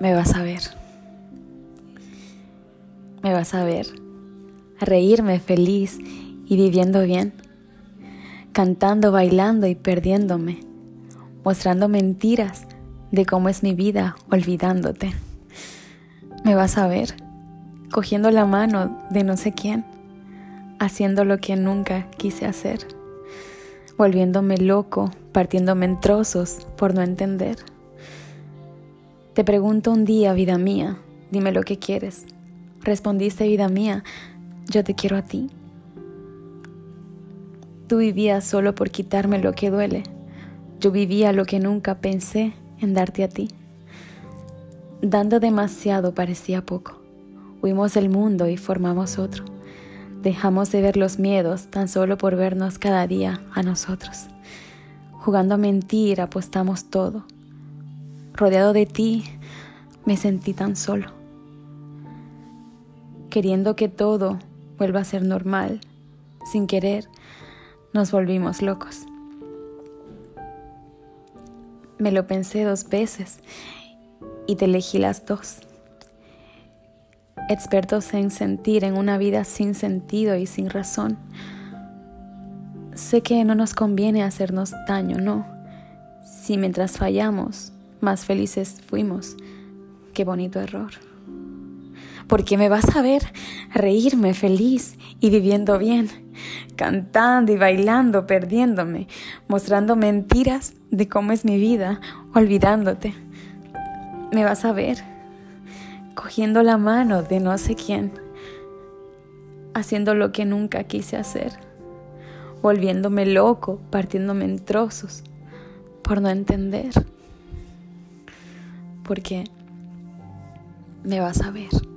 me vas a ver. Me vas a ver, reírme feliz y viviendo bien, cantando, bailando y perdiéndome, mostrando mentiras de cómo es mi vida olvidándote. Me vas a ver, cogiendo la mano de no sé quién, haciendo lo que nunca quise hacer, volviéndome loco, partiéndome en trozos por no entender. Te pregunto un día, vida mía, dime lo que quieres. Respondiste, vida mía, yo te quiero a ti. Tú vivías solo por quitarme lo que duele. Yo vivía lo que nunca pensé en darte a ti. Dando demasiado parecía poco. Huimos del mundo y formamos otro. Dejamos de ver los miedos tan solo por vernos cada día a nosotros. Jugando a mentir, apostamos todo rodeado de ti, me sentí tan solo. Queriendo que todo vuelva a ser normal, sin querer, nos volvimos locos. Me lo pensé dos veces y te elegí las dos. Expertos en sentir en una vida sin sentido y sin razón. Sé que no nos conviene hacernos daño, no. Si mientras fallamos más felices fuimos. Qué bonito error. Porque me vas a ver reírme feliz y viviendo bien, cantando y bailando, perdiéndome, mostrando mentiras de cómo es mi vida, olvidándote. Me vas a ver cogiendo la mano de no sé quién, haciendo lo que nunca quise hacer, volviéndome loco, partiéndome en trozos por no entender porque me vas a ver.